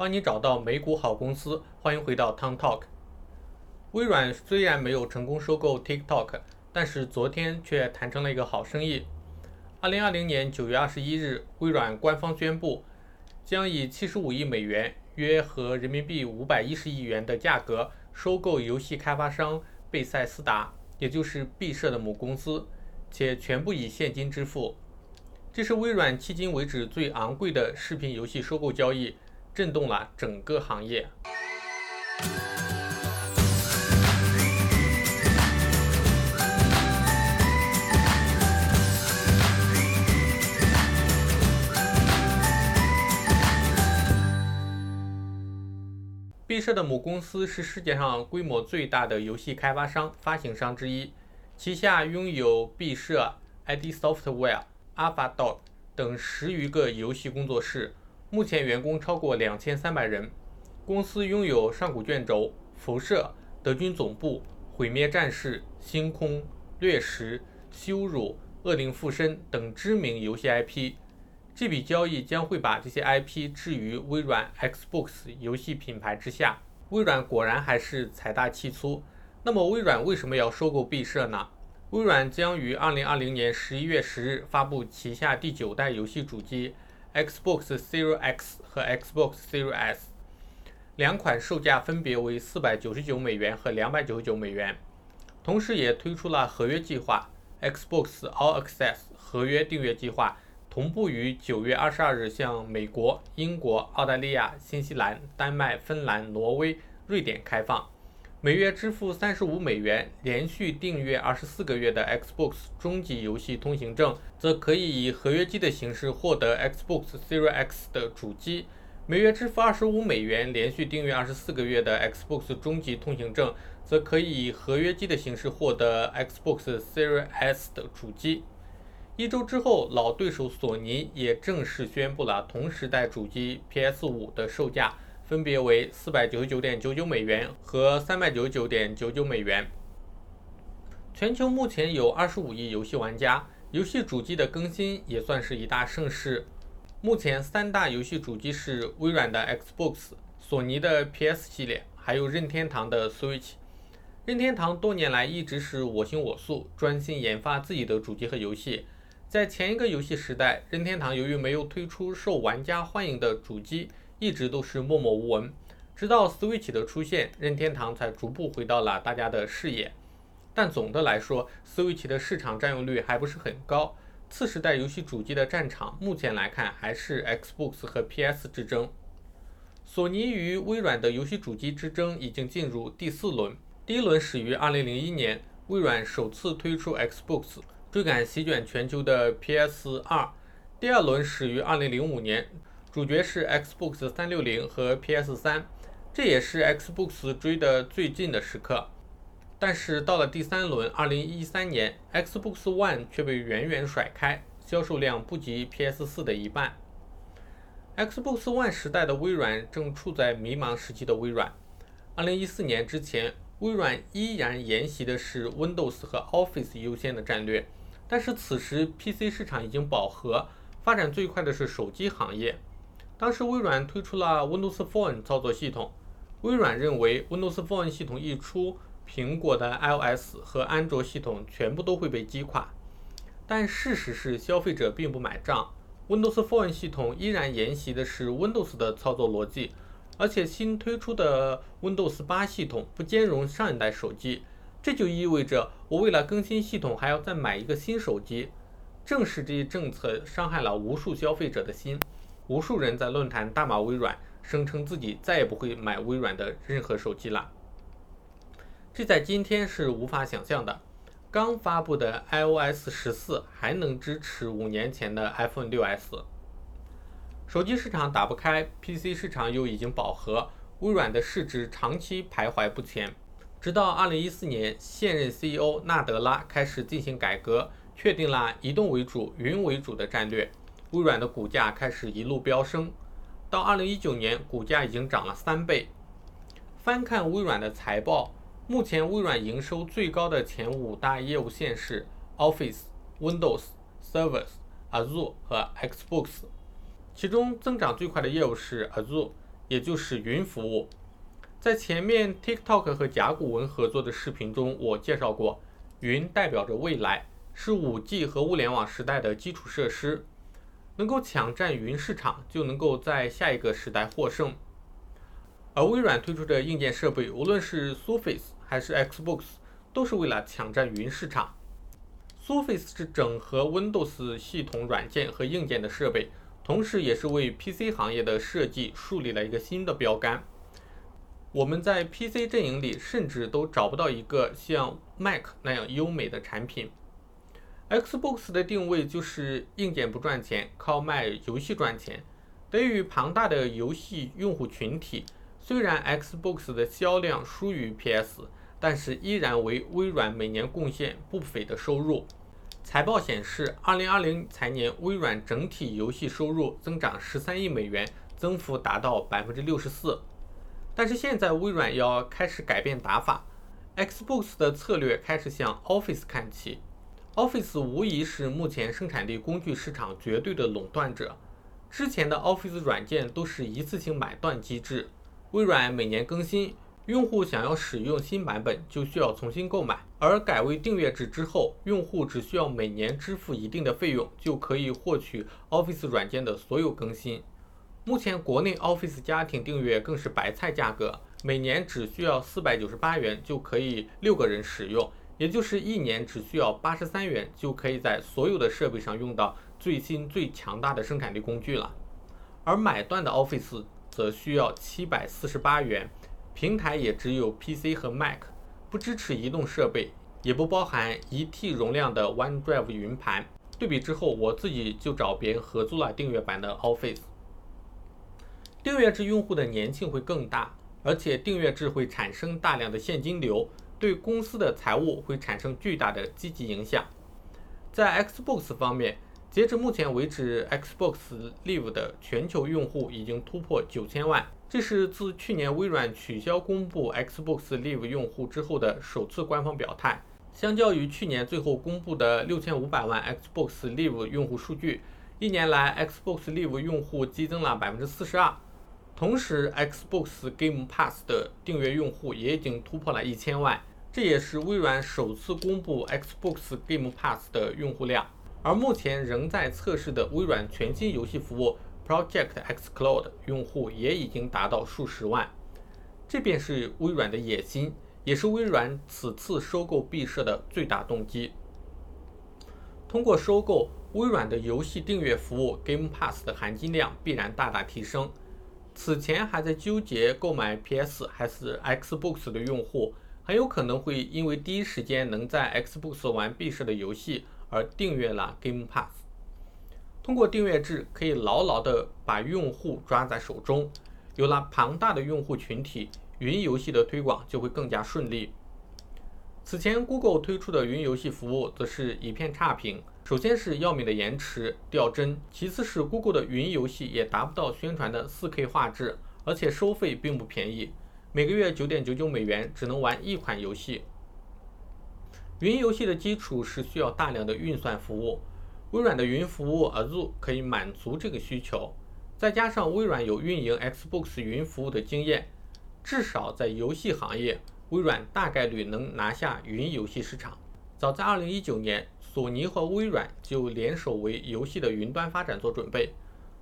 帮你找到美股好公司。欢迎回到 Tom Talk。微软虽然没有成功收购 TikTok，但是昨天却谈成了一个好生意。二零二零年九月二十一日，微软官方宣布，将以七十五亿美元（约合人民币五百一十亿元）的价格收购游戏开发商贝塞斯达，也就是毕设的母公司，且全部以现金支付。这是微软迄今为止最昂贵的视频游戏收购交易，震动了整个行业。毕设的母公司是世界上规模最大的游戏开发商、发行商之一，旗下拥有毕设、ID Software、AlphaDog 等十余个游戏工作室，目前员工超过两千三百人。公司拥有上古卷轴、辐射、德军总部、毁灭战士、星空、掠食、羞辱、恶灵附身等知名游戏 IP。这笔交易将会把这些 IP 置于微软 Xbox 游戏品牌之下。微软果然还是财大气粗。那么，微软为什么要收购毕设呢？微软将于2020年11月10日发布旗下第九代游戏主机 Xbox Series X 和 Xbox Series S，两款售价分别为499美元和299美元。同时，也推出了合约计划 Xbox All Access 合约订阅计划。同步于九月二十二日向美国、英国、澳大利亚、新西兰、丹麦、芬兰、挪威、瑞典开放。每月支付三十五美元，连续订阅二十四个月的 Xbox 终极游戏通行证，则可以以合约机的形式获得 Xbox Series X 的主机。每月支付二十五美元，连续订阅二十四个月的 Xbox 终极通行证，则可以以合约机的形式获得 Xbox Series S 的主机。一周之后，老对手索尼也正式宣布了同时代主机 PS5 的售价，分别为四百九十九点九九美元和三百九十九点九九美元。全球目前有二十五亿游戏玩家，游戏主机的更新也算是一大盛事。目前三大游戏主机是微软的 Xbox、索尼的 PS 系列，还有任天堂的 Switch。任天堂多年来一直是我行我素，专心研发自己的主机和游戏。在前一个游戏时代，任天堂由于没有推出受玩家欢迎的主机，一直都是默默无闻。直到 Switch 的出现，任天堂才逐步回到了大家的视野。但总的来说，Switch 的市场占有率还不是很高。次时代游戏主机的战场，目前来看还是 Xbox 和 PS 之争。索尼与微软的游戏主机之争已经进入第四轮。第一轮始于2001年，微软首次推出 Xbox。追赶席卷全球的 PS 二，第二轮始于2005年，主角是 Xbox 360和 PS 三，这也是 Xbox 追的最近的时刻。但是到了第三轮，2013年，Xbox One 却被远远甩开，销售量不及 PS 四的一半。Xbox One 时代的微软正处在迷茫时期的微软，2014年之前，微软依然沿袭的是 Windows 和 Office 优先的战略。但是此时 PC 市场已经饱和，发展最快的是手机行业。当时微软推出了 Windows Phone 操作系统，微软认为 Windows Phone 系统一出，苹果的 iOS 和安卓系统全部都会被击垮。但事实是消费者并不买账，Windows Phone 系统依然沿袭的是 Windows 的操作逻辑，而且新推出的 Windows 8系统不兼容上一代手机。这就意味着我为了更新系统还要再买一个新手机，正是这一政策伤害了无数消费者的心，无数人在论坛大骂微软，声称自己再也不会买微软的任何手机了。这在今天是无法想象的。刚发布的 iOS 十四还能支持五年前的 iPhone 6s。手机市场打不开，PC 市场又已经饱和，微软的市值长期徘徊不前。直到2014年，现任 CEO 纳德拉开始进行改革，确定了移动为主、云为主的战略，微软的股价开始一路飙升。到2019年，股价已经涨了三倍。翻看微软的财报，目前微软营收最高的前五大业务线是 Office、Windows、Servers、Azure 和 Xbox，其中增长最快的业务是 Azure，也就是云服务。在前面 TikTok 和甲骨文合作的视频中，我介绍过，云代表着未来，是 5G 和物联网时代的基础设施。能够抢占云市场，就能够在下一个时代获胜。而微软推出的硬件设备，无论是 Surface 还是 Xbox，都是为了抢占云市场。Surface 是整合 Windows 系统软件和硬件的设备，同时也是为 PC 行业的设计树立了一个新的标杆。我们在 PC 阵营里甚至都找不到一个像 Mac 那样优美的产品。Xbox 的定位就是硬件不赚钱，靠卖游戏赚钱。得益于庞大的游戏用户群体，虽然 Xbox 的销量输于 PS，但是依然为微软每年贡献不菲的收入。财报显示，2020财年微软整体游戏收入增长13亿美元，增幅达到64%。但是现在微软要开始改变打法，Xbox 的策略开始向 Office 看齐。Office 无疑是目前生产力工具市场绝对的垄断者。之前的 Office 软件都是一次性买断机制，微软每年更新，用户想要使用新版本就需要重新购买。而改为订阅制之后，用户只需要每年支付一定的费用，就可以获取 Office 软件的所有更新。目前国内 Office 家庭订阅更是白菜价格，每年只需要四百九十八元就可以六个人使用，也就是一年只需要八十三元就可以在所有的设备上用到最新最强大的生产力工具了。而买断的 Office 则需要七百四十八元，平台也只有 PC 和 Mac，不支持移动设备，也不包含一 T 容量的 OneDrive 云盘。对比之后，我自己就找别人合租了订阅版的 Office。订阅制用户的粘性会更大，而且订阅制会产生大量的现金流，对公司的财务会产生巨大的积极影响。在 Xbox 方面，截至目前为止，Xbox Live 的全球用户已经突破九千万，这是自去年微软取消公布 Xbox Live 用户之后的首次官方表态。相较于去年最后公布的六千五百万 Xbox Live 用户数据，一年来 Xbox Live 用户激增了百分之四十二。同时，Xbox Game Pass 的订阅用户也已经突破了一千万，这也是微软首次公布 Xbox Game Pass 的用户量。而目前仍在测试的微软全新游戏服务 Project X Cloud 用户也已经达到数十万。这便是微软的野心，也是微软此次收购毕设的最大动机。通过收购，微软的游戏订阅服务 Game Pass 的含金量必然大大提升。此前还在纠结购买 PS 还是 Xbox 的用户，很有可能会因为第一时间能在 Xbox 玩毕设的游戏而订阅了 Game Pass。通过订阅制，可以牢牢地把用户抓在手中。有了庞大的用户群体，云游戏的推广就会更加顺利。此前 Google 推出的云游戏服务则是一片差评。首先是要命的延迟掉帧，其次是 Google 的云游戏也达不到宣传的 4K 画质，而且收费并不便宜，每个月9.99美元只能玩一款游戏。云游戏的基础是需要大量的运算服务，微软的云服务 Azure 可以满足这个需求，再加上微软有运营 Xbox 云服务的经验，至少在游戏行业，微软大概率能拿下云游戏市场。早在2019年。索尼和微软就联手为游戏的云端发展做准备。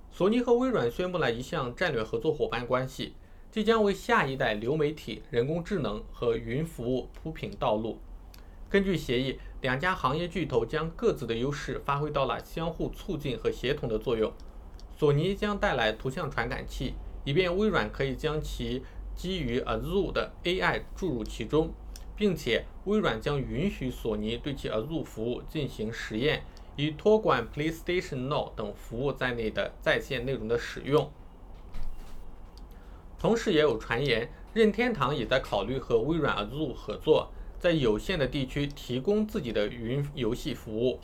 索尼和微软宣布了一项战略合作伙伴关系，即将为下一代流媒体、人工智能和云服务铺平道路。根据协议，两家行业巨头将各自的优势发挥到了相互促进和协同的作用。索尼将带来图像传感器，以便微软可以将其基于 Azure 的 AI 注入其中。并且，微软将允许索尼对其 Azure 服务进行实验，以托管 PlayStation Now 等服务在内的在线内容的使用。同时，也有传言，任天堂也在考虑和微软 Azure 合作，在有限的地区提供自己的云游戏服务。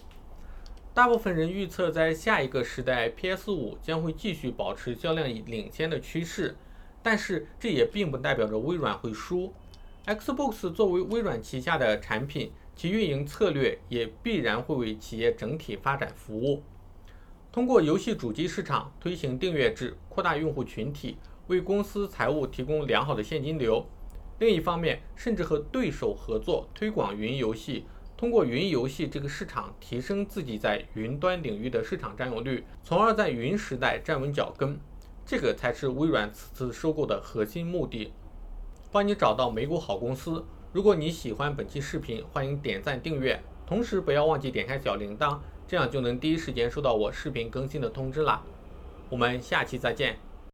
大部分人预测，在下一个时代，PS5 将会继续保持销量领先的趋势，但是这也并不代表着微软会输。Xbox 作为微软旗下的产品，其运营策略也必然会为企业整体发展服务。通过游戏主机市场推行订阅制，扩大用户群体，为公司财务提供良好的现金流；另一方面，甚至和对手合作推广云游戏，通过云游戏这个市场提升自己在云端领域的市场占有率，从而在云时代站稳脚跟。这个才是微软此次收购的核心目的。帮你找到美股好公司。如果你喜欢本期视频，欢迎点赞订阅，同时不要忘记点开小铃铛，这样就能第一时间收到我视频更新的通知啦。我们下期再见。